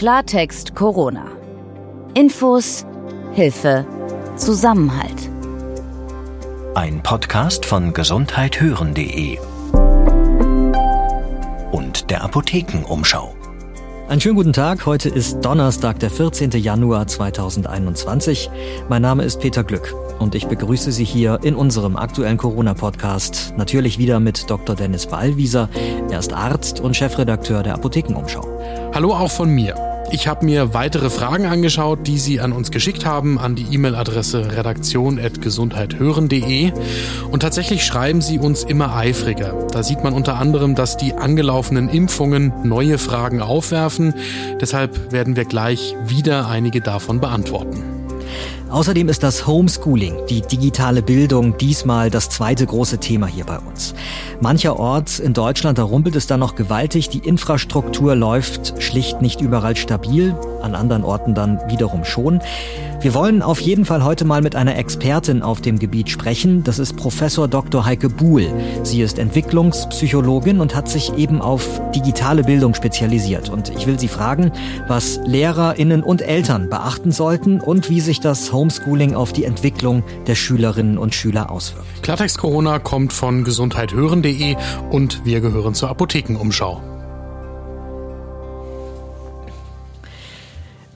Klartext Corona. Infos, Hilfe, Zusammenhalt. Ein Podcast von gesundheithören.de und der Apothekenumschau. Einen schönen guten Tag. Heute ist Donnerstag, der 14. Januar 2021. Mein Name ist Peter Glück und ich begrüße Sie hier in unserem aktuellen Corona-Podcast. Natürlich wieder mit Dr. Dennis Ballwieser. Er ist Arzt und Chefredakteur der Apothekenumschau. Hallo auch von mir. Ich habe mir weitere Fragen angeschaut, die Sie an uns geschickt haben, an die E-Mail-Adresse redaktion.gesundheithören.de. Und tatsächlich schreiben Sie uns immer eifriger. Da sieht man unter anderem, dass die angelaufenen Impfungen neue Fragen aufwerfen. Deshalb werden wir gleich wieder einige davon beantworten. Außerdem ist das Homeschooling, die digitale Bildung, diesmal das zweite große Thema hier bei uns. Mancherorts in Deutschland, da rumpelt es dann noch gewaltig, die Infrastruktur läuft schlicht nicht überall stabil, an anderen Orten dann wiederum schon. Wir wollen auf jeden Fall heute mal mit einer Expertin auf dem Gebiet sprechen. Das ist Professor Dr. Heike Buhl. Sie ist Entwicklungspsychologin und hat sich eben auf digitale Bildung spezialisiert. Und ich will Sie fragen, was LehrerInnen und Eltern beachten sollten und wie sich das Homeschooling auf die Entwicklung der Schülerinnen und Schüler auswirkt. Klartext Corona kommt von gesundheithören.de und wir gehören zur Apothekenumschau.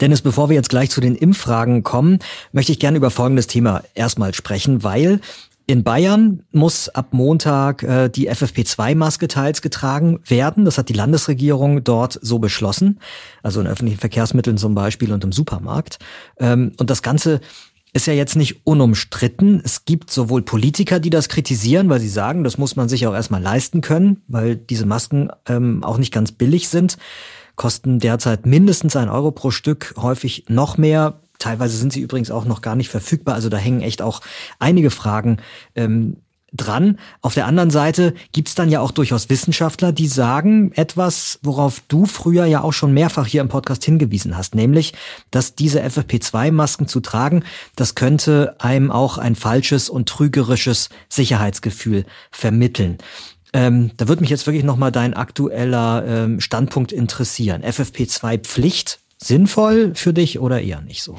Dennis, bevor wir jetzt gleich zu den Impffragen kommen, möchte ich gerne über folgendes Thema erstmal sprechen, weil in Bayern muss ab Montag äh, die FFP2-Maske teils getragen werden. Das hat die Landesregierung dort so beschlossen. Also in öffentlichen Verkehrsmitteln zum Beispiel und im Supermarkt. Ähm, und das Ganze ist ja jetzt nicht unumstritten. Es gibt sowohl Politiker, die das kritisieren, weil sie sagen, das muss man sich auch erstmal leisten können, weil diese Masken ähm, auch nicht ganz billig sind kosten derzeit mindestens ein Euro pro Stück, häufig noch mehr. Teilweise sind sie übrigens auch noch gar nicht verfügbar. Also da hängen echt auch einige Fragen ähm, dran. Auf der anderen Seite gibt's dann ja auch durchaus Wissenschaftler, die sagen etwas, worauf du früher ja auch schon mehrfach hier im Podcast hingewiesen hast, nämlich, dass diese FFP2-Masken zu tragen, das könnte einem auch ein falsches und trügerisches Sicherheitsgefühl vermitteln. Ähm, da würde mich jetzt wirklich nochmal dein aktueller ähm, Standpunkt interessieren. FFP2 Pflicht sinnvoll für dich oder eher nicht so?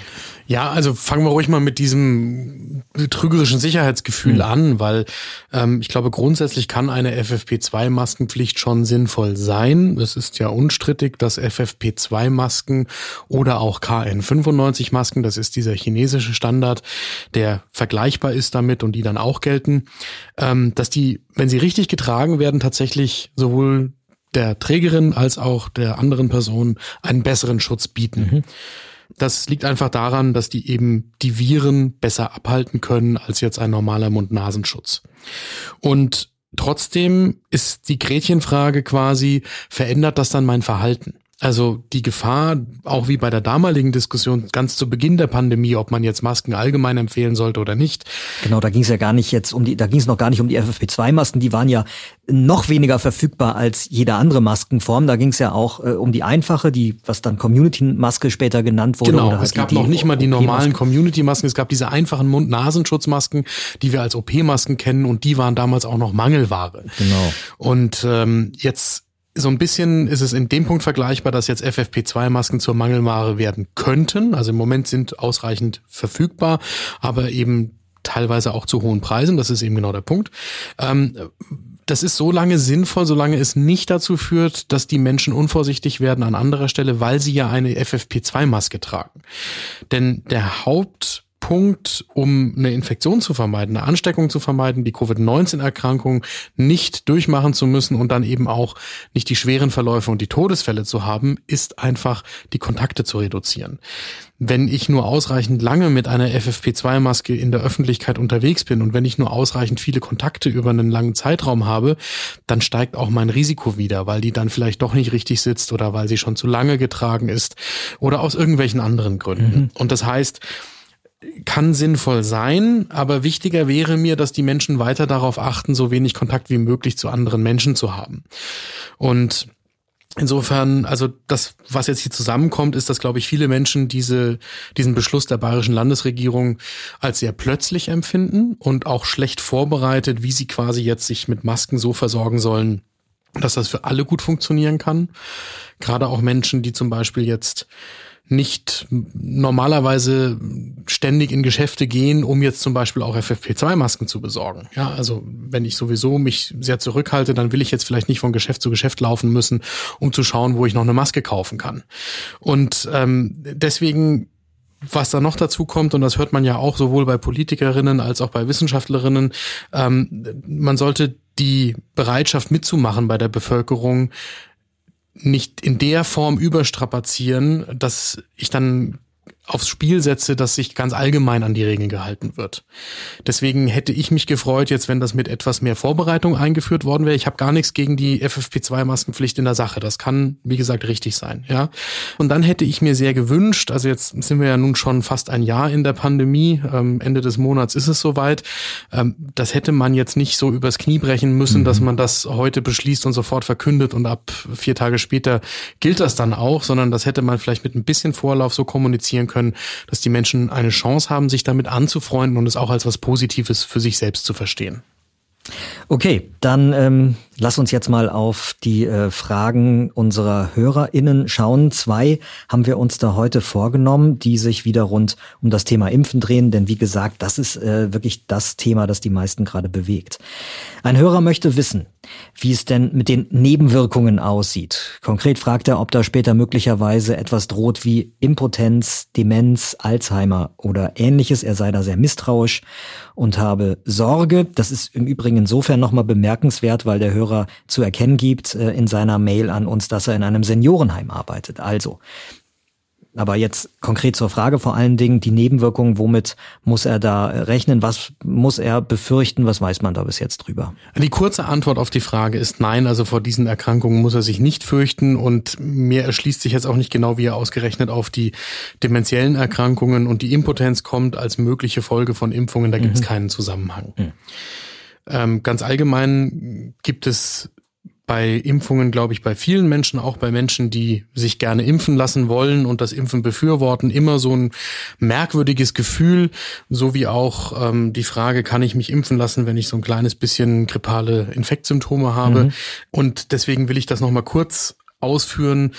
Ja, also fangen wir ruhig mal mit diesem trügerischen Sicherheitsgefühl mhm. an, weil ähm, ich glaube, grundsätzlich kann eine FFP2-Maskenpflicht schon sinnvoll sein. Es ist ja unstrittig, dass FFP2-Masken oder auch KN95-Masken, das ist dieser chinesische Standard, der vergleichbar ist damit und die dann auch gelten, ähm, dass die, wenn sie richtig getragen werden, tatsächlich sowohl der Trägerin als auch der anderen Person einen besseren Schutz bieten. Mhm. Das liegt einfach daran, dass die eben die Viren besser abhalten können als jetzt ein normaler Mund-Nasenschutz. Und trotzdem ist die Gretchenfrage quasi, verändert das dann mein Verhalten? Also die Gefahr, auch wie bei der damaligen Diskussion ganz zu Beginn der Pandemie, ob man jetzt Masken allgemein empfehlen sollte oder nicht. Genau, da ging es ja gar nicht jetzt um die, da ging es noch gar nicht um die FFP2-Masken, die waren ja noch weniger verfügbar als jede andere Maskenform. Da ging es ja auch äh, um die einfache, die, was dann Community-Maske später genannt wurde. Genau, es gab die, noch nicht mal die normalen Community-Masken, es gab diese einfachen Mund-Nasenschutzmasken, die wir als OP-Masken kennen und die waren damals auch noch Mangelware. Genau. Und ähm, jetzt so ein bisschen ist es in dem Punkt vergleichbar, dass jetzt FFP2-Masken zur Mangelware werden könnten. Also im Moment sind ausreichend verfügbar, aber eben teilweise auch zu hohen Preisen. Das ist eben genau der Punkt. Ähm, das ist so lange sinnvoll, solange es nicht dazu führt, dass die Menschen unvorsichtig werden an anderer Stelle, weil sie ja eine FFP2-Maske tragen. Denn der Haupt Punkt, um eine Infektion zu vermeiden, eine Ansteckung zu vermeiden, die Covid-19-Erkrankung nicht durchmachen zu müssen und dann eben auch nicht die schweren Verläufe und die Todesfälle zu haben, ist einfach die Kontakte zu reduzieren. Wenn ich nur ausreichend lange mit einer FFP2-Maske in der Öffentlichkeit unterwegs bin und wenn ich nur ausreichend viele Kontakte über einen langen Zeitraum habe, dann steigt auch mein Risiko wieder, weil die dann vielleicht doch nicht richtig sitzt oder weil sie schon zu lange getragen ist oder aus irgendwelchen anderen Gründen. Mhm. Und das heißt, kann sinnvoll sein, aber wichtiger wäre mir, dass die Menschen weiter darauf achten, so wenig Kontakt wie möglich zu anderen Menschen zu haben. Und Insofern, also das, was jetzt hier zusammenkommt, ist, dass, glaube ich, viele Menschen diese, diesen Beschluss der bayerischen Landesregierung als sehr plötzlich empfinden und auch schlecht vorbereitet, wie sie quasi jetzt sich mit Masken so versorgen sollen, dass das für alle gut funktionieren kann. Gerade auch Menschen, die zum Beispiel jetzt nicht normalerweise ständig in Geschäfte gehen, um jetzt zum Beispiel auch FFP2-Masken zu besorgen. Ja, also wenn ich sowieso mich sehr zurückhalte, dann will ich jetzt vielleicht nicht von Geschäft zu Geschäft laufen müssen, um zu schauen, wo ich noch eine Maske kaufen kann. Und ähm, deswegen was da noch dazu kommt, und das hört man ja auch sowohl bei Politikerinnen als auch bei Wissenschaftlerinnen, ähm, man sollte die Bereitschaft mitzumachen bei der Bevölkerung nicht in der Form überstrapazieren, dass ich dann aufs Spiel setze, dass sich ganz allgemein an die Regeln gehalten wird. Deswegen hätte ich mich gefreut, jetzt wenn das mit etwas mehr Vorbereitung eingeführt worden wäre. Ich habe gar nichts gegen die FFP2-Maskenpflicht in der Sache. Das kann, wie gesagt, richtig sein. Ja. Und dann hätte ich mir sehr gewünscht, also jetzt sind wir ja nun schon fast ein Jahr in der Pandemie, ähm, Ende des Monats ist es soweit. Ähm, das hätte man jetzt nicht so übers Knie brechen müssen, mhm. dass man das heute beschließt und sofort verkündet und ab vier Tage später gilt das dann auch, sondern das hätte man vielleicht mit ein bisschen Vorlauf so kommunizieren können können, dass die Menschen eine Chance haben, sich damit anzufreunden und es auch als was Positives für sich selbst zu verstehen. Okay, dann ähm, lass uns jetzt mal auf die äh, Fragen unserer HörerInnen schauen. Zwei haben wir uns da heute vorgenommen, die sich wieder rund um das Thema Impfen drehen, denn wie gesagt, das ist äh, wirklich das Thema, das die meisten gerade bewegt. Ein Hörer möchte wissen, wie es denn mit den Nebenwirkungen aussieht. Konkret fragt er, ob da später möglicherweise etwas droht wie Impotenz, Demenz, Alzheimer oder ähnliches. Er sei da sehr misstrauisch und habe Sorge. Das ist im Übrigen insofern nochmal bemerkenswert, weil der Hörer zu erkennen gibt äh, in seiner Mail an uns, dass er in einem Seniorenheim arbeitet. Also, aber jetzt konkret zur Frage vor allen Dingen die Nebenwirkungen, womit muss er da rechnen, was muss er befürchten, was weiß man da bis jetzt drüber? Die kurze Antwort auf die Frage ist nein, also vor diesen Erkrankungen muss er sich nicht fürchten und mir erschließt sich jetzt auch nicht genau, wie er ausgerechnet auf die dementiellen Erkrankungen und die Impotenz kommt als mögliche Folge von Impfungen, da gibt es mhm. keinen Zusammenhang. Mhm. Ähm, ganz allgemein gibt es bei Impfungen, glaube ich, bei vielen Menschen, auch bei Menschen, die sich gerne impfen lassen wollen und das Impfen befürworten, immer so ein merkwürdiges Gefühl, so wie auch ähm, die Frage, kann ich mich impfen lassen, wenn ich so ein kleines bisschen grippale Infektsymptome habe? Mhm. Und deswegen will ich das nochmal kurz ausführen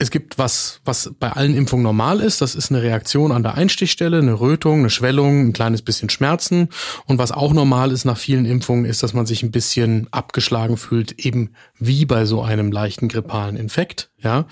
es gibt was, was bei allen Impfungen normal ist. Das ist eine Reaktion an der Einstichstelle, eine Rötung, eine Schwellung, ein kleines bisschen Schmerzen. Und was auch normal ist nach vielen Impfungen, ist, dass man sich ein bisschen abgeschlagen fühlt, eben wie bei so einem leichten grippalen Infekt. Ja,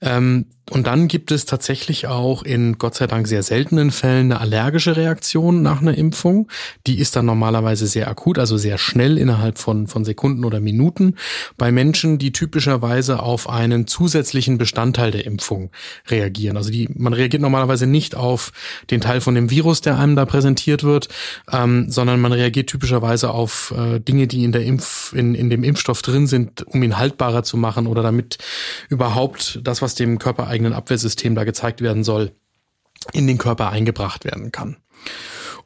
ähm, und dann gibt es tatsächlich auch in Gott sei Dank sehr seltenen Fällen eine allergische Reaktion nach einer Impfung. Die ist dann normalerweise sehr akut, also sehr schnell innerhalb von, von Sekunden oder Minuten. Bei Menschen, die typischerweise auf einen zusätzlichen Bestandteil der Impfung reagieren. Also die, man reagiert normalerweise nicht auf den Teil von dem Virus, der einem da präsentiert wird, ähm, sondern man reagiert typischerweise auf äh, Dinge, die in der Impf, in, in dem Impfstoff drin sind, um ihn haltbarer zu machen oder damit überhaupt das, was dem Körper eigenen Abwehrsystem da gezeigt werden soll, in den Körper eingebracht werden kann.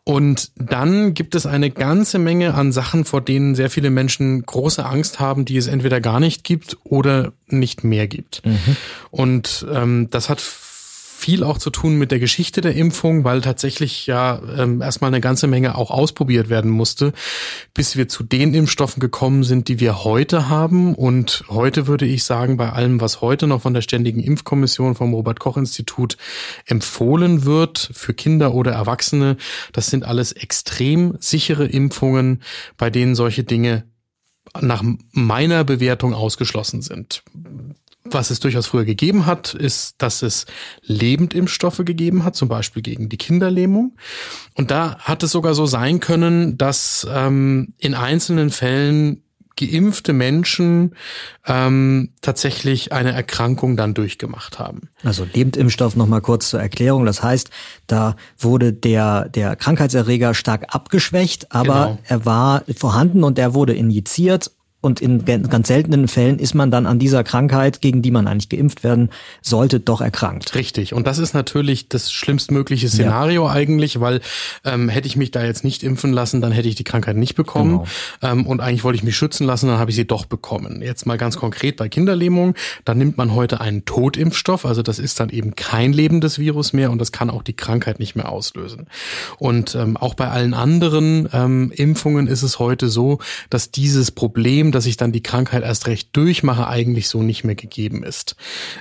Und dann gibt es eine ganze Menge an Sachen, vor denen sehr viele Menschen große Angst haben, die es entweder gar nicht gibt oder nicht mehr gibt. Mhm. Und ähm, das hat viel auch zu tun mit der Geschichte der Impfung, weil tatsächlich ja ähm, erstmal eine ganze Menge auch ausprobiert werden musste, bis wir zu den Impfstoffen gekommen sind, die wir heute haben. Und heute würde ich sagen, bei allem, was heute noch von der Ständigen Impfkommission vom Robert Koch Institut empfohlen wird für Kinder oder Erwachsene, das sind alles extrem sichere Impfungen, bei denen solche Dinge nach meiner Bewertung ausgeschlossen sind. Was es durchaus früher gegeben hat, ist, dass es Lebendimpfstoffe gegeben hat, zum Beispiel gegen die Kinderlähmung. Und da hat es sogar so sein können, dass ähm, in einzelnen Fällen geimpfte Menschen ähm, tatsächlich eine Erkrankung dann durchgemacht haben. Also Lebendimpfstoff nochmal kurz zur Erklärung. Das heißt, da wurde der, der Krankheitserreger stark abgeschwächt, aber genau. er war vorhanden und er wurde injiziert und in ganz seltenen Fällen ist man dann an dieser Krankheit, gegen die man eigentlich geimpft werden sollte, doch erkrankt. Richtig. Und das ist natürlich das schlimmstmögliche Szenario ja. eigentlich, weil ähm, hätte ich mich da jetzt nicht impfen lassen, dann hätte ich die Krankheit nicht bekommen. Genau. Ähm, und eigentlich wollte ich mich schützen lassen, dann habe ich sie doch bekommen. Jetzt mal ganz konkret bei Kinderlähmung, da nimmt man heute einen Totimpfstoff, also das ist dann eben kein lebendes Virus mehr und das kann auch die Krankheit nicht mehr auslösen. Und ähm, auch bei allen anderen ähm, Impfungen ist es heute so, dass dieses Problem dass ich dann die Krankheit erst recht durchmache, eigentlich so nicht mehr gegeben ist.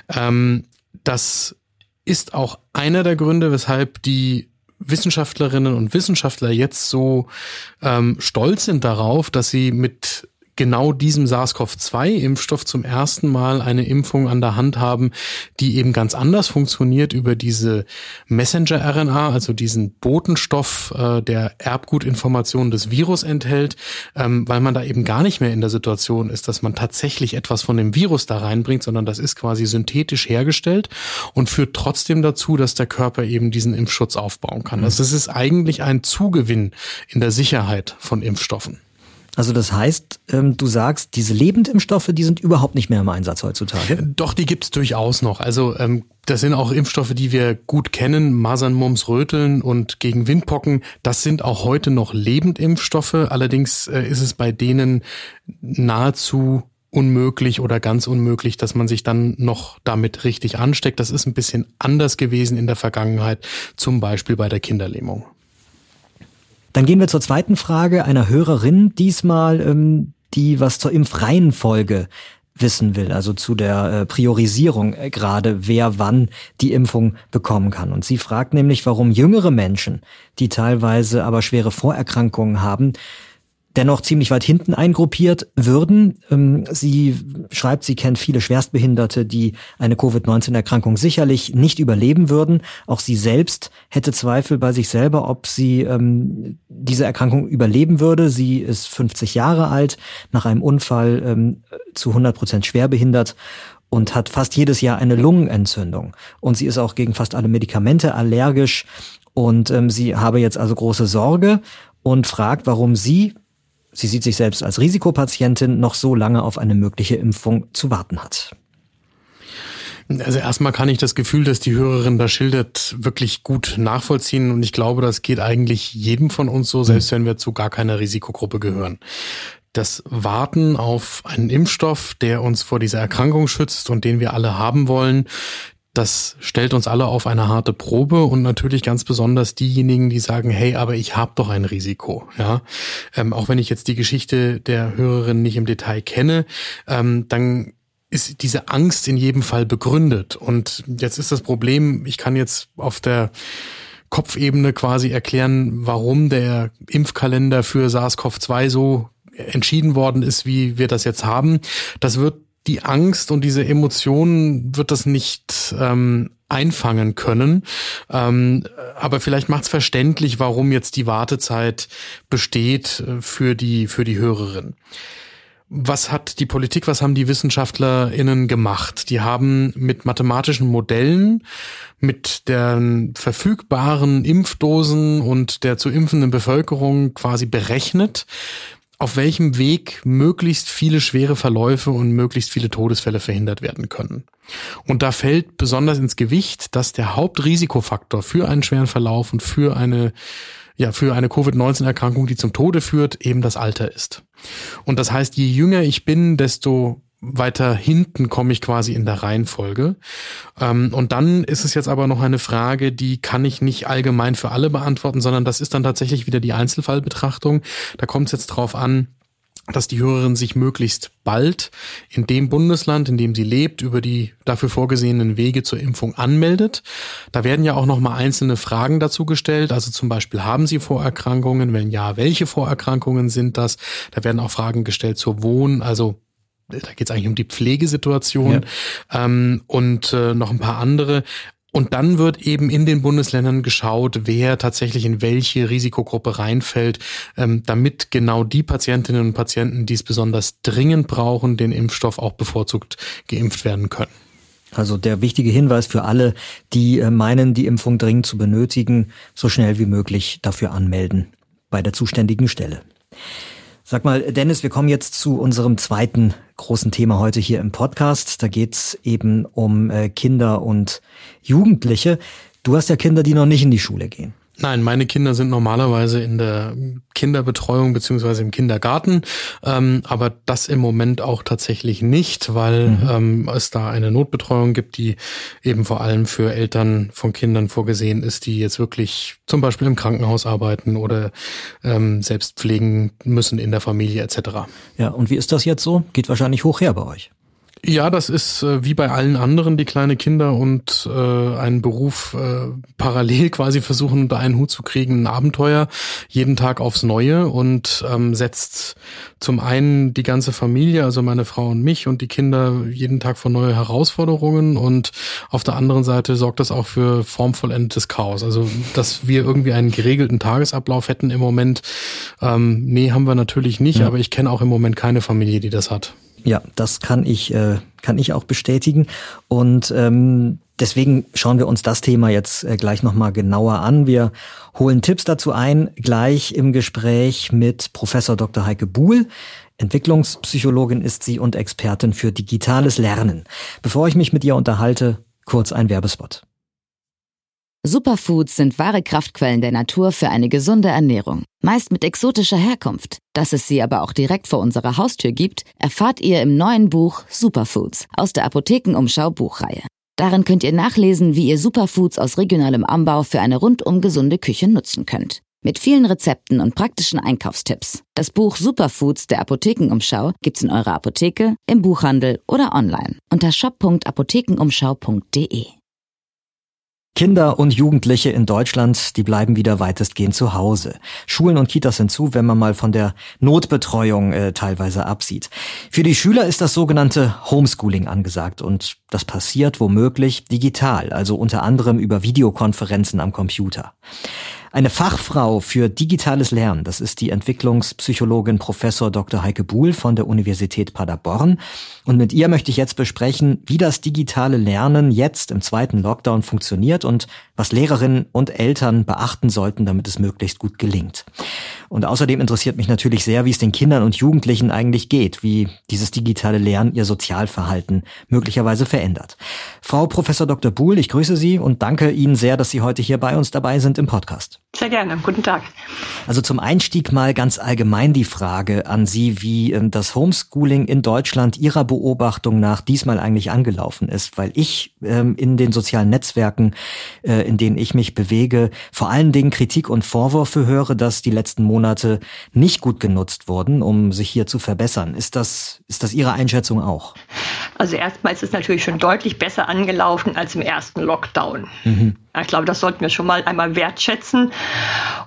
Ähm, das ist auch einer der Gründe, weshalb die Wissenschaftlerinnen und Wissenschaftler jetzt so ähm, stolz sind darauf, dass sie mit genau diesem SARS-CoV-2-Impfstoff zum ersten Mal eine Impfung an der Hand haben, die eben ganz anders funktioniert über diese Messenger-RNA, also diesen Botenstoff, äh, der Erbgutinformationen des Virus enthält, ähm, weil man da eben gar nicht mehr in der Situation ist, dass man tatsächlich etwas von dem Virus da reinbringt, sondern das ist quasi synthetisch hergestellt und führt trotzdem dazu, dass der Körper eben diesen Impfschutz aufbauen kann. Also es ist eigentlich ein Zugewinn in der Sicherheit von Impfstoffen. Also das heißt, ähm, du sagst, diese Lebendimpfstoffe, die sind überhaupt nicht mehr im Einsatz heutzutage? Doch, die gibt's durchaus noch. Also ähm, das sind auch Impfstoffe, die wir gut kennen, Masern, Mumps, Röteln und gegen Windpocken. Das sind auch heute noch Lebendimpfstoffe. Allerdings äh, ist es bei denen nahezu unmöglich oder ganz unmöglich, dass man sich dann noch damit richtig ansteckt. Das ist ein bisschen anders gewesen in der Vergangenheit, zum Beispiel bei der Kinderlähmung. Dann gehen wir zur zweiten Frage einer Hörerin, diesmal ähm, die was zur Impfreihenfolge wissen will, also zu der äh, Priorisierung äh, gerade, wer wann die Impfung bekommen kann. Und sie fragt nämlich, warum jüngere Menschen, die teilweise aber schwere Vorerkrankungen haben, dennoch ziemlich weit hinten eingruppiert würden. Ähm, sie schreibt, sie kennt viele Schwerstbehinderte, die eine Covid-19-Erkrankung sicherlich nicht überleben würden. Auch sie selbst hätte Zweifel bei sich selber, ob sie ähm, diese Erkrankung überleben würde. Sie ist 50 Jahre alt, nach einem Unfall ähm, zu 100 Prozent schwerbehindert und hat fast jedes Jahr eine Lungenentzündung. Und sie ist auch gegen fast alle Medikamente allergisch. Und ähm, sie habe jetzt also große Sorge und fragt, warum sie sie sieht sich selbst als Risikopatientin, noch so lange auf eine mögliche Impfung zu warten hat. Also erstmal kann ich das Gefühl, dass die Hörerin da schildert, wirklich gut nachvollziehen. Und ich glaube, das geht eigentlich jedem von uns so, selbst wenn wir zu gar keiner Risikogruppe gehören. Das Warten auf einen Impfstoff, der uns vor dieser Erkrankung schützt und den wir alle haben wollen, das stellt uns alle auf eine harte Probe und natürlich ganz besonders diejenigen, die sagen, hey, aber ich habe doch ein Risiko. Ja, ähm, auch wenn ich jetzt die Geschichte der Hörerin nicht im Detail kenne, ähm, dann ist diese Angst in jedem Fall begründet. Und jetzt ist das Problem, ich kann jetzt auf der Kopfebene quasi erklären, warum der Impfkalender für SARS-CoV-2 so entschieden worden ist, wie wir das jetzt haben. Das wird die Angst und diese Emotionen wird das nicht ähm, einfangen können. Ähm, aber vielleicht macht es verständlich, warum jetzt die Wartezeit besteht äh, für die, für die Hörerin. Was hat die Politik, was haben die WissenschaftlerInnen gemacht? Die haben mit mathematischen Modellen, mit den verfügbaren Impfdosen und der zu impfenden Bevölkerung quasi berechnet, auf welchem Weg möglichst viele schwere Verläufe und möglichst viele Todesfälle verhindert werden können. Und da fällt besonders ins Gewicht, dass der Hauptrisikofaktor für einen schweren Verlauf und für eine ja, für eine Covid-19-Erkrankung, die zum Tode führt, eben das Alter ist. Und das heißt, je jünger ich bin, desto weiter hinten komme ich quasi in der Reihenfolge. Ähm, und dann ist es jetzt aber noch eine Frage, die kann ich nicht allgemein für alle beantworten, sondern das ist dann tatsächlich wieder die Einzelfallbetrachtung. Da kommt es jetzt drauf an, dass die Hörerin sich möglichst bald in dem Bundesland, in dem sie lebt, über die dafür vorgesehenen Wege zur Impfung anmeldet. Da werden ja auch noch mal einzelne Fragen dazu gestellt. Also zum Beispiel, haben Sie Vorerkrankungen? Wenn ja, welche Vorerkrankungen sind das? Da werden auch Fragen gestellt zur Wohn-, also da geht es eigentlich um die Pflegesituation ja. ähm, und äh, noch ein paar andere. Und dann wird eben in den Bundesländern geschaut, wer tatsächlich in welche Risikogruppe reinfällt, ähm, damit genau die Patientinnen und Patienten, die es besonders dringend brauchen, den Impfstoff auch bevorzugt geimpft werden können. Also der wichtige Hinweis für alle, die äh, meinen, die Impfung dringend zu benötigen, so schnell wie möglich dafür anmelden bei der zuständigen Stelle. Sag mal, Dennis, wir kommen jetzt zu unserem zweiten großen Thema heute hier im Podcast. Da geht's eben um äh, Kinder und Jugendliche. Du hast ja Kinder, die noch nicht in die Schule gehen. Nein, meine Kinder sind normalerweise in der Kinderbetreuung beziehungsweise im Kindergarten, ähm, aber das im Moment auch tatsächlich nicht, weil mhm. ähm, es da eine Notbetreuung gibt, die eben vor allem für Eltern von Kindern vorgesehen ist, die jetzt wirklich zum Beispiel im Krankenhaus arbeiten oder ähm, selbst pflegen müssen in der Familie etc. Ja, und wie ist das jetzt so? Geht wahrscheinlich hoch her bei euch. Ja, das ist äh, wie bei allen anderen, die kleine Kinder und äh, einen Beruf äh, parallel quasi versuchen, unter einen Hut zu kriegen, ein Abenteuer, jeden Tag aufs Neue und ähm, setzt zum einen die ganze Familie, also meine Frau und mich und die Kinder jeden Tag vor neue Herausforderungen und auf der anderen Seite sorgt das auch für formvollendetes Chaos. Also, dass wir irgendwie einen geregelten Tagesablauf hätten im Moment, ähm, nee, haben wir natürlich nicht, ja. aber ich kenne auch im Moment keine Familie, die das hat. Ja, das kann ich, äh, kann ich auch bestätigen. Und ähm, deswegen schauen wir uns das Thema jetzt äh, gleich nochmal genauer an. Wir holen Tipps dazu ein, gleich im Gespräch mit Professor Dr. Heike Buhl. Entwicklungspsychologin ist sie und Expertin für digitales Lernen. Bevor ich mich mit ihr unterhalte, kurz ein Werbespot. Superfoods sind wahre Kraftquellen der Natur für eine gesunde Ernährung, meist mit exotischer Herkunft. Dass es sie aber auch direkt vor unserer Haustür gibt, erfahrt ihr im neuen Buch Superfoods aus der Apothekenumschau Buchreihe. Darin könnt ihr nachlesen, wie ihr Superfoods aus regionalem Anbau für eine rundum gesunde Küche nutzen könnt. Mit vielen Rezepten und praktischen Einkaufstipps. Das Buch Superfoods der Apothekenumschau gibt's in eurer Apotheke, im Buchhandel oder online unter shop.apothekenumschau.de. Kinder und Jugendliche in Deutschland, die bleiben wieder weitestgehend zu Hause. Schulen und Kitas sind zu, wenn man mal von der Notbetreuung äh, teilweise absieht. Für die Schüler ist das sogenannte Homeschooling angesagt und das passiert womöglich digital, also unter anderem über Videokonferenzen am Computer. Eine Fachfrau für digitales Lernen, das ist die Entwicklungspsychologin Professor Dr. Heike Buhl von der Universität Paderborn. Und mit ihr möchte ich jetzt besprechen, wie das digitale Lernen jetzt im zweiten Lockdown funktioniert und was Lehrerinnen und Eltern beachten sollten, damit es möglichst gut gelingt. Und außerdem interessiert mich natürlich sehr, wie es den Kindern und Jugendlichen eigentlich geht, wie dieses digitale Lernen ihr Sozialverhalten möglicherweise verändert. Frau Professor Dr. Buhl, ich grüße Sie und danke Ihnen sehr, dass Sie heute hier bei uns dabei sind im Podcast. Sehr gerne. Guten Tag. Also zum Einstieg mal ganz allgemein die Frage an Sie, wie ähm, das Homeschooling in Deutschland Ihrer Beobachtung nach diesmal eigentlich angelaufen ist, weil ich ähm, in den sozialen Netzwerken, äh, in denen ich mich bewege, vor allen Dingen Kritik und Vorwürfe höre, dass die letzten Monate nicht gut genutzt wurden, um sich hier zu verbessern. Ist das, ist das Ihre Einschätzung auch? Also erstmal ist es natürlich schon deutlich besser angelaufen als im ersten Lockdown. Mhm. Ich glaube, das sollten wir schon mal einmal wertschätzen.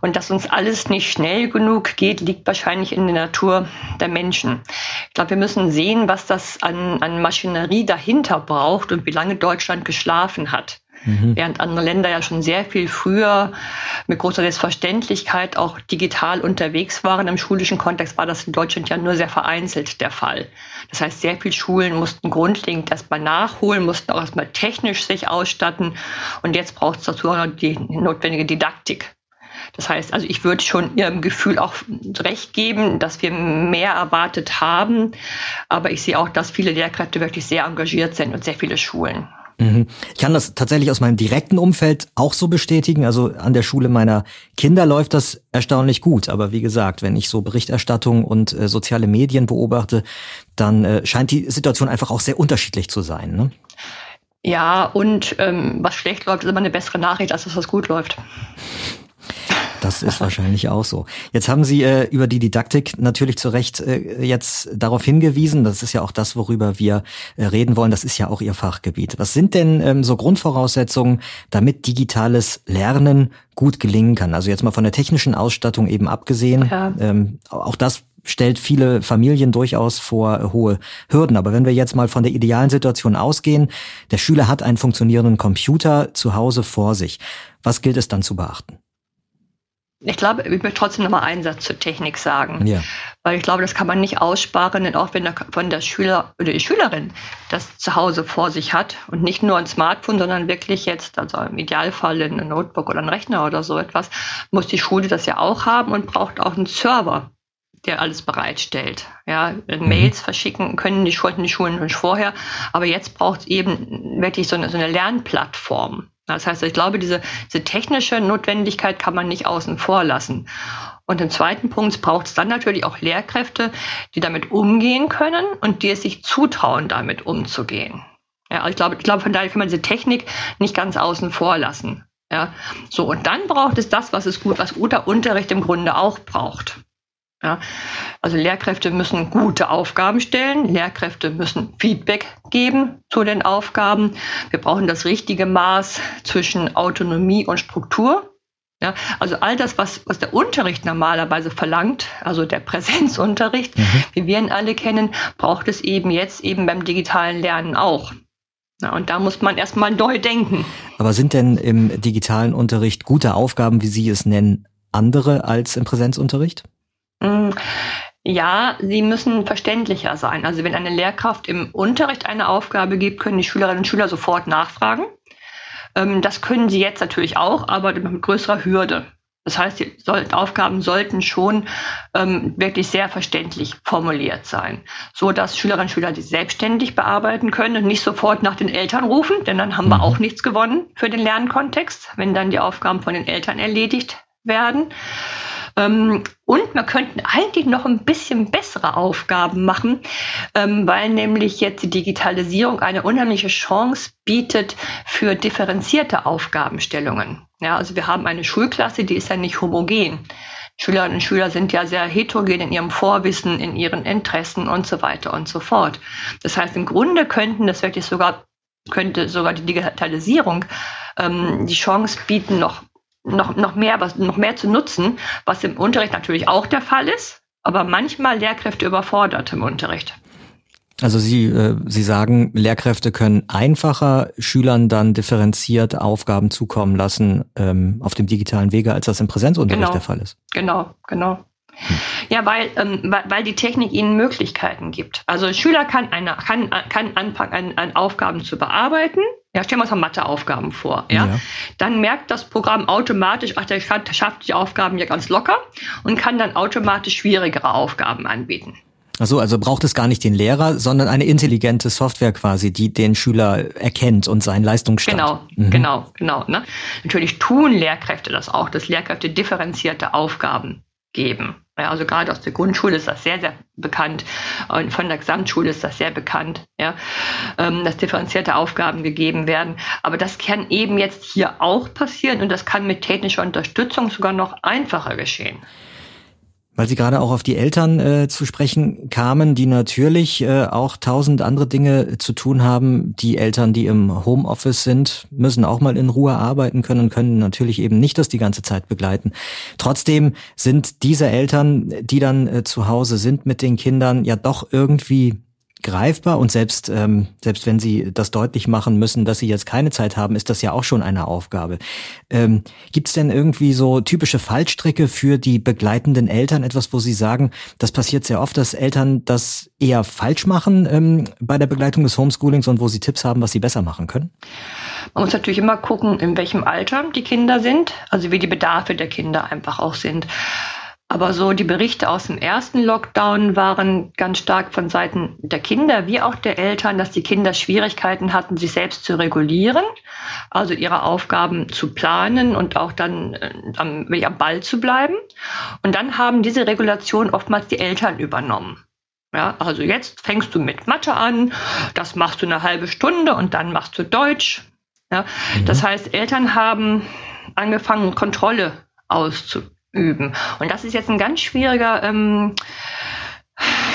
Und dass uns alles nicht schnell genug geht, liegt wahrscheinlich in der Natur der Menschen. Ich glaube, wir müssen sehen, was das an, an Maschinerie dahinter braucht und wie lange Deutschland geschlafen hat. Mhm. Während andere Länder ja schon sehr viel früher mit großer Selbstverständlichkeit auch digital unterwegs waren. Im schulischen Kontext war das in Deutschland ja nur sehr vereinzelt der Fall. Das heißt, sehr viele Schulen mussten grundlegend erstmal nachholen, mussten auch erstmal technisch sich ausstatten. Und jetzt braucht es dazu auch noch die notwendige Didaktik. Das heißt, also ich würde schon Ihrem Gefühl auch recht geben, dass wir mehr erwartet haben. Aber ich sehe auch, dass viele Lehrkräfte wirklich sehr engagiert sind und sehr viele Schulen. Mhm. Ich kann das tatsächlich aus meinem direkten Umfeld auch so bestätigen. Also an der Schule meiner Kinder läuft das erstaunlich gut. Aber wie gesagt, wenn ich so Berichterstattung und äh, soziale Medien beobachte, dann äh, scheint die Situation einfach auch sehr unterschiedlich zu sein. Ne? Ja, und ähm, was schlecht läuft, ist immer eine bessere Nachricht, als was gut läuft. Das ist wahrscheinlich auch so. Jetzt haben Sie äh, über die Didaktik natürlich zu Recht äh, jetzt darauf hingewiesen. Das ist ja auch das, worüber wir äh, reden wollen. Das ist ja auch Ihr Fachgebiet. Was sind denn ähm, so Grundvoraussetzungen, damit digitales Lernen gut gelingen kann? Also jetzt mal von der technischen Ausstattung eben abgesehen. Ja. Ähm, auch das stellt viele Familien durchaus vor hohe Hürden. Aber wenn wir jetzt mal von der idealen Situation ausgehen, der Schüler hat einen funktionierenden Computer zu Hause vor sich. Was gilt es dann zu beachten? Ich glaube, ich möchte trotzdem nochmal einen Satz zur Technik sagen. Ja. Weil ich glaube, das kann man nicht aussparen, denn auch wenn der, von der Schüler oder die Schülerin das zu Hause vor sich hat und nicht nur ein Smartphone, sondern wirklich jetzt, also im Idealfall ein Notebook oder ein Rechner oder so etwas, muss die Schule das ja auch haben und braucht auch einen Server, der alles bereitstellt. Ja, mhm. Mails verschicken können die Schulen, die Schulen schon vorher, aber jetzt braucht es eben wirklich so eine, so eine Lernplattform Das heißt, ich glaube, diese, diese technische Notwendigkeit kann man nicht außen vor lassen. Und im zweiten Punkt braucht es dann natürlich auch Lehrkräfte, die damit umgehen können und die es sich zutrauen, damit umzugehen. Ja, ich glaube, ich glaube, von daher kann man diese Technik nicht ganz außen vor lassen. Ja, so und dann braucht es das, was es gut, was guter Unterricht im Grunde auch braucht. Ja, also Lehrkräfte müssen gute Aufgaben stellen, Lehrkräfte müssen Feedback geben zu den Aufgaben. Wir brauchen das richtige Maß zwischen Autonomie und Struktur. Ja, also all das, was, was der Unterricht normalerweise verlangt, also der Präsenzunterricht, mhm. wie wir ihn alle kennen, braucht es eben jetzt eben beim digitalen Lernen auch. Ja, und da muss man erstmal neu denken. Aber sind denn im digitalen Unterricht gute Aufgaben, wie Sie es nennen, andere als im Präsenzunterricht? Mm, ja, sie müssen verständlicher sein. Also wenn eine Lehrkraft im Unterricht eine Aufgabe gibt, können die Schülerinnen und Schüler sofort nachfragen. Ähm, das können sie jetzt natürlich auch, aber mit größerer Hürde. Das heißt, die Aufgaben sollten schon ähm, wirklich sehr verständlich formuliert sein, so dass Schülerinnen und Schüler die selbstständig bearbeiten können und nicht sofort nach den Eltern rufen, denn dann haben wir mhm. auch nichts gewonnen für den Lernkontext, wenn dann die Aufgaben von den Eltern erledigt werden. Ähm, und wir könnten eigentlich noch ein bisschen bessere Aufgaben machen, ähm, weil nämlich jetzt die Digitalisierung eine unheimliche Chance bietet für differenzierte Aufgabenstellungen. Ja, also wir haben eine Schulklasse, die ist ja nicht homogen. Schülerinnen und Schüler sind ja sehr heterogen in ihrem Vorwissen, in ihren Interessen und so weiter und so fort. Das heißt, im Grunde könnten das wirklich sogar, könnte sogar die Digitalisierung ähm, die Chance bieten, noch noch, noch, mehr, was, noch mehr zu nutzen, was im Unterricht natürlich auch der Fall ist, aber manchmal Lehrkräfte überfordert im Unterricht. Also Sie, äh, Sie sagen, Lehrkräfte können einfacher Schülern dann differenziert Aufgaben zukommen lassen ähm, auf dem digitalen Wege, als das im Präsenzunterricht genau. der Fall ist. Genau, genau. Hm. Ja, weil, ähm, weil, weil die Technik ihnen Möglichkeiten gibt. Also ein Schüler kann, eine, kann, kann anfangen, an, an Aufgaben zu bearbeiten. Ja, stellen wir uns mal Matheaufgaben vor. Ja? ja? Dann merkt das Programm automatisch, ach, der schafft die Aufgaben ja ganz locker und kann dann automatisch schwierigere Aufgaben anbieten. Ach so, also braucht es gar nicht den Lehrer, sondern eine intelligente Software quasi, die den Schüler erkennt und seinen Leistungsstand. Genau, mhm. genau, genau. Ne? Natürlich tun Lehrkräfte das auch, dass Lehrkräfte differenzierte Aufgaben geben. Ja, also gerade aus der Grundschule ist das sehr, sehr bekannt und von der Gesamtschule ist das sehr bekannt, ja, ähm, dass differenzierte Aufgaben gegeben werden. Aber das kann eben jetzt hier auch passieren und das kann mit technischer Unterstützung sogar noch einfacher geschehen. Weil Sie gerade auch auf die Eltern äh, zu sprechen kamen, die natürlich äh, auch tausend andere Dinge zu tun haben. Die Eltern, die im Homeoffice sind, müssen auch mal in Ruhe arbeiten können und können natürlich eben nicht das die ganze Zeit begleiten. Trotzdem sind diese Eltern, die dann äh, zu Hause sind mit den Kindern, ja doch irgendwie greifbar und selbst ähm, selbst wenn Sie das deutlich machen müssen, dass Sie jetzt keine Zeit haben, ist das ja auch schon eine Aufgabe. Ähm, Gibt es denn irgendwie so typische Fallstricke für die begleitenden Eltern? Etwas, wo Sie sagen, das passiert sehr oft, dass Eltern das eher falsch machen ähm, bei der Begleitung des Homeschoolings und wo Sie Tipps haben, was sie besser machen können? Man muss natürlich immer gucken, in welchem Alter die Kinder sind, also wie die Bedarfe der Kinder einfach auch sind. Aber so die Berichte aus dem ersten Lockdown waren ganz stark von Seiten der Kinder wie auch der Eltern, dass die Kinder Schwierigkeiten hatten, sich selbst zu regulieren, also ihre Aufgaben zu planen und auch dann äh, am, am Ball zu bleiben. Und dann haben diese Regulation oftmals die Eltern übernommen. Ja, also jetzt fängst du mit Mathe an, das machst du eine halbe Stunde und dann machst du Deutsch. Ja, mhm. Das heißt, Eltern haben angefangen, Kontrolle auszuüben üben. Und das ist jetzt ein ganz schwieriger, ähm,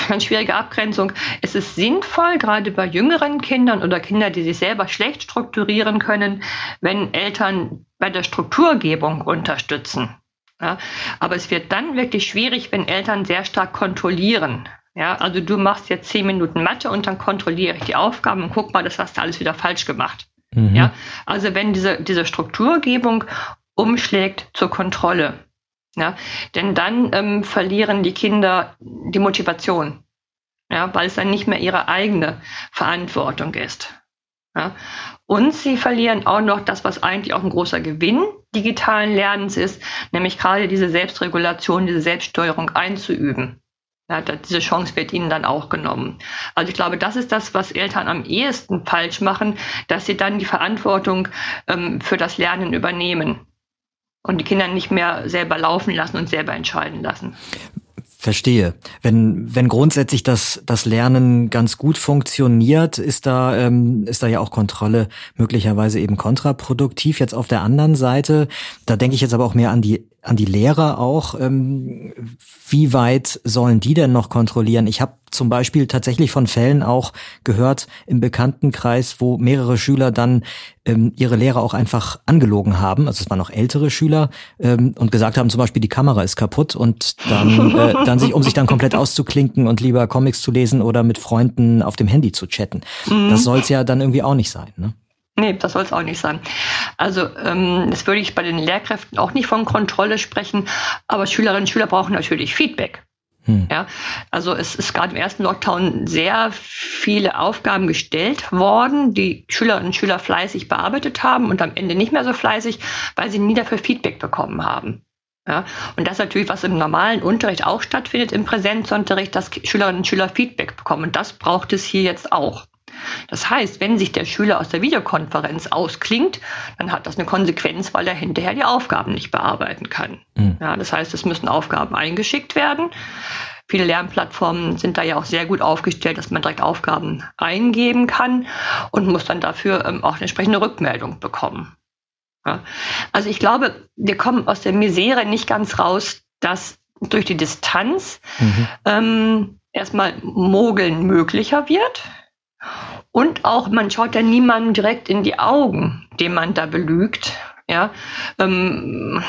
ganz schwierige Abgrenzung. Es ist sinnvoll, gerade bei jüngeren Kindern oder Kindern, die sich selber schlecht strukturieren können, wenn Eltern bei der Strukturgebung unterstützen. Ja, aber es wird dann wirklich schwierig, wenn Eltern sehr stark kontrollieren. Ja, also du machst jetzt zehn Minuten Mathe und dann kontrolliere ich die Aufgaben und guck mal, das hast du alles wieder falsch gemacht. Mhm. Ja, also wenn diese, diese Strukturgebung umschlägt zur Kontrolle, ja, denn dann ähm, verlieren die Kinder die Motivation, ja, weil es dann nicht mehr ihre eigene Verantwortung ist. Ja. Und sie verlieren auch noch das, was eigentlich auch ein großer Gewinn digitalen Lernens ist, nämlich gerade diese Selbstregulation, diese Selbststeuerung einzuüben. Ja, diese Chance wird ihnen dann auch genommen. Also ich glaube, das ist das, was Eltern am ehesten falsch machen, dass sie dann die Verantwortung ähm, für das Lernen übernehmen und die Kinder nicht mehr selber laufen lassen und selber entscheiden lassen. Verstehe. Wenn, wenn grundsätzlich das, das Lernen ganz gut funktioniert, ist da, ähm, ist da ja auch Kontrolle möglicherweise eben kontraproduktiv. Jetzt auf der anderen Seite, da denke ich jetzt aber auch mehr an die an die Lehrer auch. Ähm, wie weit sollen die denn noch kontrollieren? Ich habe zum Beispiel tatsächlich von Fällen auch gehört im Bekanntenkreis, wo mehrere Schüler dann ähm, ihre Lehrer auch einfach angelogen haben. Also es waren noch ältere Schüler ähm, und gesagt haben, zum Beispiel die Kamera ist kaputt und dann, äh, dann sich, um sich dann komplett auszuklinken und lieber Comics zu lesen oder mit Freunden auf dem Handy zu chatten. Mhm. Das soll es ja dann irgendwie auch nicht sein. Ne? Nee, das soll es auch nicht sein. Also ähm, das würde ich bei den Lehrkräften auch nicht von Kontrolle sprechen, aber Schülerinnen und Schüler brauchen natürlich Feedback. Hm. Ja, also es ist gerade im ersten Lockdown sehr viele Aufgaben gestellt worden, die Schülerinnen und Schüler fleißig bearbeitet haben und am Ende nicht mehr so fleißig, weil sie nie dafür Feedback bekommen haben. Ja, und das natürlich, was im normalen Unterricht auch stattfindet, im Präsenzunterricht, dass Schülerinnen und Schüler Feedback bekommen. Und das braucht es hier jetzt auch. Das heißt, wenn sich der Schüler aus der Videokonferenz ausklingt, dann hat das eine Konsequenz, weil er hinterher die Aufgaben nicht bearbeiten kann. Mhm. Ja, das heißt, es müssen Aufgaben eingeschickt werden. Viele Lernplattformen sind da ja auch sehr gut aufgestellt, dass man direkt Aufgaben eingeben kann und muss dann dafür ähm, auch eine entsprechende Rückmeldung bekommen. Ja. Also ich glaube, wir kommen aus der Misere nicht ganz raus, dass durch die Distanz mhm. ähm, erstmal Mogeln möglicher wird. Und auch, man schaut ja niemandem direkt in die Augen, den man da belügt, ja, ähm,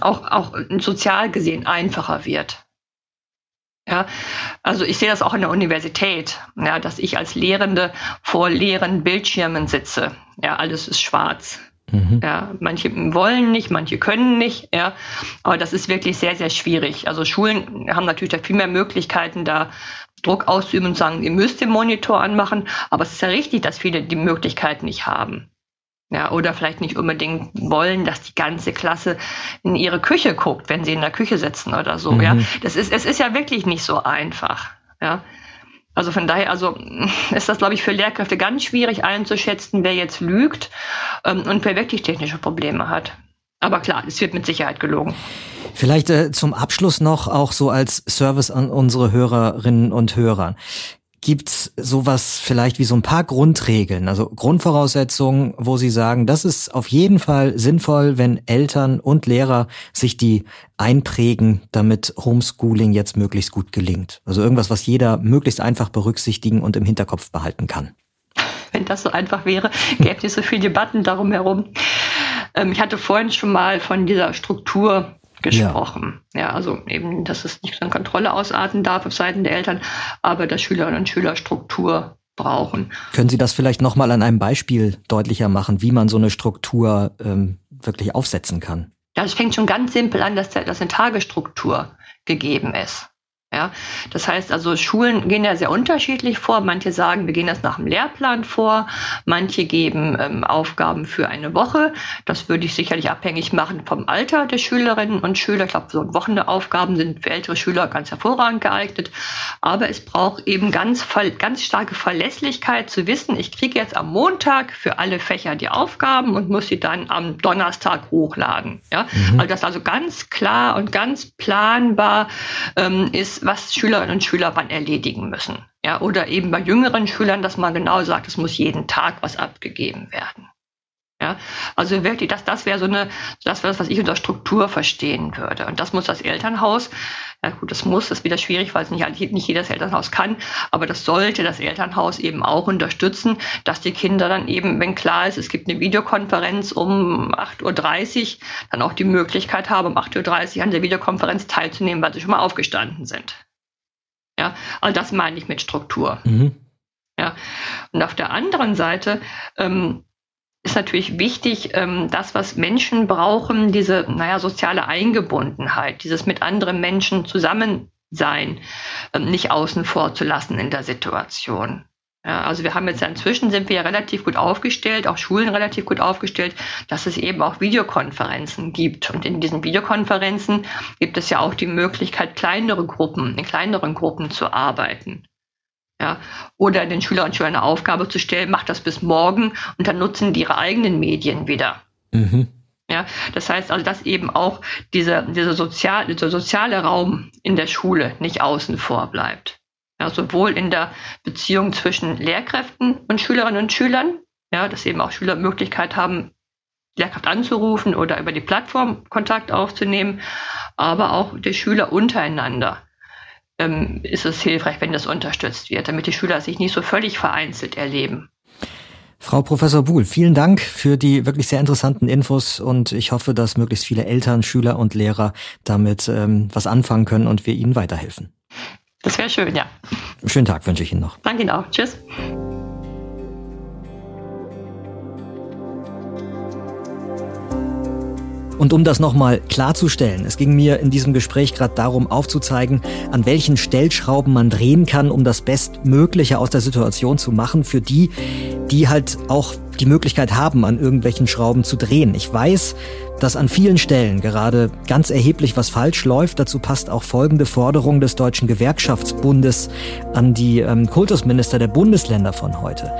auch, auch sozial gesehen einfacher wird. Ja, also ich sehe das auch in der Universität, ja, dass ich als Lehrende vor leeren Bildschirmen sitze. Ja, alles ist schwarz. Mhm. Ja, manche wollen nicht, manche können nicht, ja, aber das ist wirklich sehr, sehr schwierig. Also Schulen haben natürlich da viel mehr Möglichkeiten, da Druck auszuüben und sagen, ihr müsst den Monitor anmachen, aber es ist ja richtig, dass viele die Möglichkeit nicht haben. Ja, oder vielleicht nicht unbedingt wollen, dass die ganze Klasse in ihre Küche guckt, wenn sie in der Küche sitzen oder so. Mhm. Ja, das ist, es ist ja wirklich nicht so einfach. Ja, also von daher, also ist das, glaube ich, für Lehrkräfte ganz schwierig einzuschätzen, wer jetzt lügt ähm, und wer wirklich technische Probleme hat. Aber klar, es wird mit Sicherheit gelogen. Vielleicht äh, zum Abschluss noch auch so als Service an unsere Hörerinnen und Hörer. Gibt's sowas vielleicht wie so ein paar Grundregeln, also Grundvoraussetzungen, wo Sie sagen, das ist auf jeden Fall sinnvoll, wenn Eltern und Lehrer sich die einprägen, damit Homeschooling jetzt möglichst gut gelingt? Also irgendwas, was jeder möglichst einfach berücksichtigen und im Hinterkopf behalten kann. Wenn das so einfach wäre, gäbe es so viele Debatten darum herum. Ähm, ich hatte vorhin schon mal von dieser Struktur gesprochen. Ja. ja. also eben, dass es nicht an Kontrolle ausarten darf auf Seiten der Eltern, aber dass Schülerinnen und Schüler Struktur brauchen. Können Sie das vielleicht nochmal an einem Beispiel deutlicher machen, wie man so eine Struktur ähm, wirklich aufsetzen kann? Ja, es fängt schon ganz simpel an, dass, der, dass eine Tagesstruktur gegeben ist. Ja, das heißt also, Schulen gehen ja sehr unterschiedlich vor. Manche sagen, wir gehen das nach dem Lehrplan vor. Manche geben ähm, Aufgaben für eine Woche. Das würde ich sicherlich abhängig machen vom Alter der Schülerinnen und Schüler. Ich glaube, so Wochenaufgaben sind für ältere Schüler ganz hervorragend geeignet. Aber es braucht eben ganz, ganz starke Verlässlichkeit zu wissen, ich kriege jetzt am Montag für alle Fächer die Aufgaben und muss sie dann am Donnerstag hochladen. Ja, mhm. also das also ganz klar und ganz planbar ähm, ist, was Schülerinnen und Schüler wann erledigen müssen. Ja, oder eben bei jüngeren Schülern, dass man genau sagt, es muss jeden Tag was abgegeben werden. Ja, also wirklich, das, das wäre so eine, das wäre das, was ich unter Struktur verstehen würde. Und das muss das Elternhaus, ja gut, das muss, das ist wieder schwierig, weil es nicht, nicht jedes Elternhaus kann, aber das sollte das Elternhaus eben auch unterstützen, dass die Kinder dann eben, wenn klar ist, es gibt eine Videokonferenz um 8.30 Uhr, dann auch die Möglichkeit haben, um 8.30 Uhr an der Videokonferenz teilzunehmen, weil sie schon mal aufgestanden sind. Ja, also das meine ich mit Struktur. Mhm. Ja, und auf der anderen Seite ähm, ist natürlich wichtig, ähm, das, was Menschen brauchen, diese, naja, soziale Eingebundenheit, dieses mit anderen Menschen zusammen sein, ähm, nicht außen vor zu lassen in der Situation. Ja, also wir haben jetzt inzwischen sind wir ja relativ gut aufgestellt, auch Schulen relativ gut aufgestellt, dass es eben auch Videokonferenzen gibt. Und in diesen Videokonferenzen gibt es ja auch die Möglichkeit, kleinere Gruppen, in kleineren Gruppen zu arbeiten. Ja, oder den Schülern und Schülern eine Aufgabe zu stellen, macht das bis morgen und dann nutzen die ihre eigenen Medien wieder. Mhm. Ja, das heißt also, dass eben auch dieser, dieser, sozial, dieser soziale Raum in der Schule nicht außen vor bleibt. Ja, sowohl in der Beziehung zwischen Lehrkräften und Schülerinnen und Schülern, ja, dass eben auch Schüler Möglichkeit haben, Lehrkraft anzurufen oder über die Plattform Kontakt aufzunehmen, aber auch die Schüler untereinander ähm, ist es hilfreich, wenn das unterstützt wird, damit die Schüler sich nicht so völlig vereinzelt erleben. Frau Professor Buhl, vielen Dank für die wirklich sehr interessanten Infos und ich hoffe, dass möglichst viele Eltern, Schüler und Lehrer damit ähm, was anfangen können und wir ihnen weiterhelfen. Das wäre schön, ja. Schönen Tag wünsche ich Ihnen noch. Danke Ihnen auch. Tschüss. Und um das nochmal klarzustellen, es ging mir in diesem Gespräch gerade darum aufzuzeigen, an welchen Stellschrauben man drehen kann, um das Bestmögliche aus der Situation zu machen für die, die halt auch die Möglichkeit haben, an irgendwelchen Schrauben zu drehen. Ich weiß, dass an vielen Stellen gerade ganz erheblich was falsch läuft. Dazu passt auch folgende Forderung des Deutschen Gewerkschaftsbundes an die ähm, Kultusminister der Bundesländer von heute.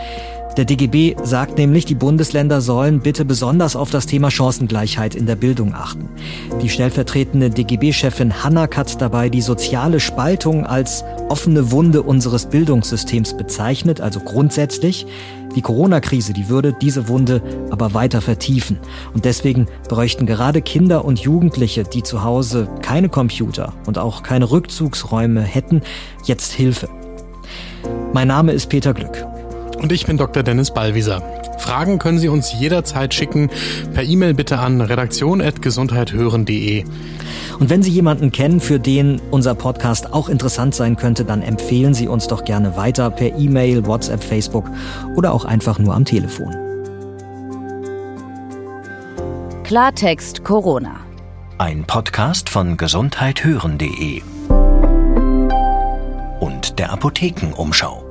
Der DGB sagt nämlich, die Bundesländer sollen bitte besonders auf das Thema Chancengleichheit in der Bildung achten. Die stellvertretende DGB-Chefin Hannack hat dabei die soziale Spaltung als offene Wunde unseres Bildungssystems bezeichnet, also grundsätzlich. Die Corona-Krise, die würde diese Wunde aber weiter vertiefen. Und deswegen bräuchten gerade Kinder und Jugendliche, die zu Hause keine Computer und auch keine Rückzugsräume hätten, jetzt Hilfe. Mein Name ist Peter Glück. Und ich bin Dr. Dennis Ballwieser. Fragen können Sie uns jederzeit schicken. Per E-Mail bitte an redaktion.gesundheithören.de. Und wenn Sie jemanden kennen, für den unser Podcast auch interessant sein könnte, dann empfehlen Sie uns doch gerne weiter per E-Mail, WhatsApp, Facebook oder auch einfach nur am Telefon. Klartext Corona. Ein Podcast von gesundheithören.de und der Apothekenumschau.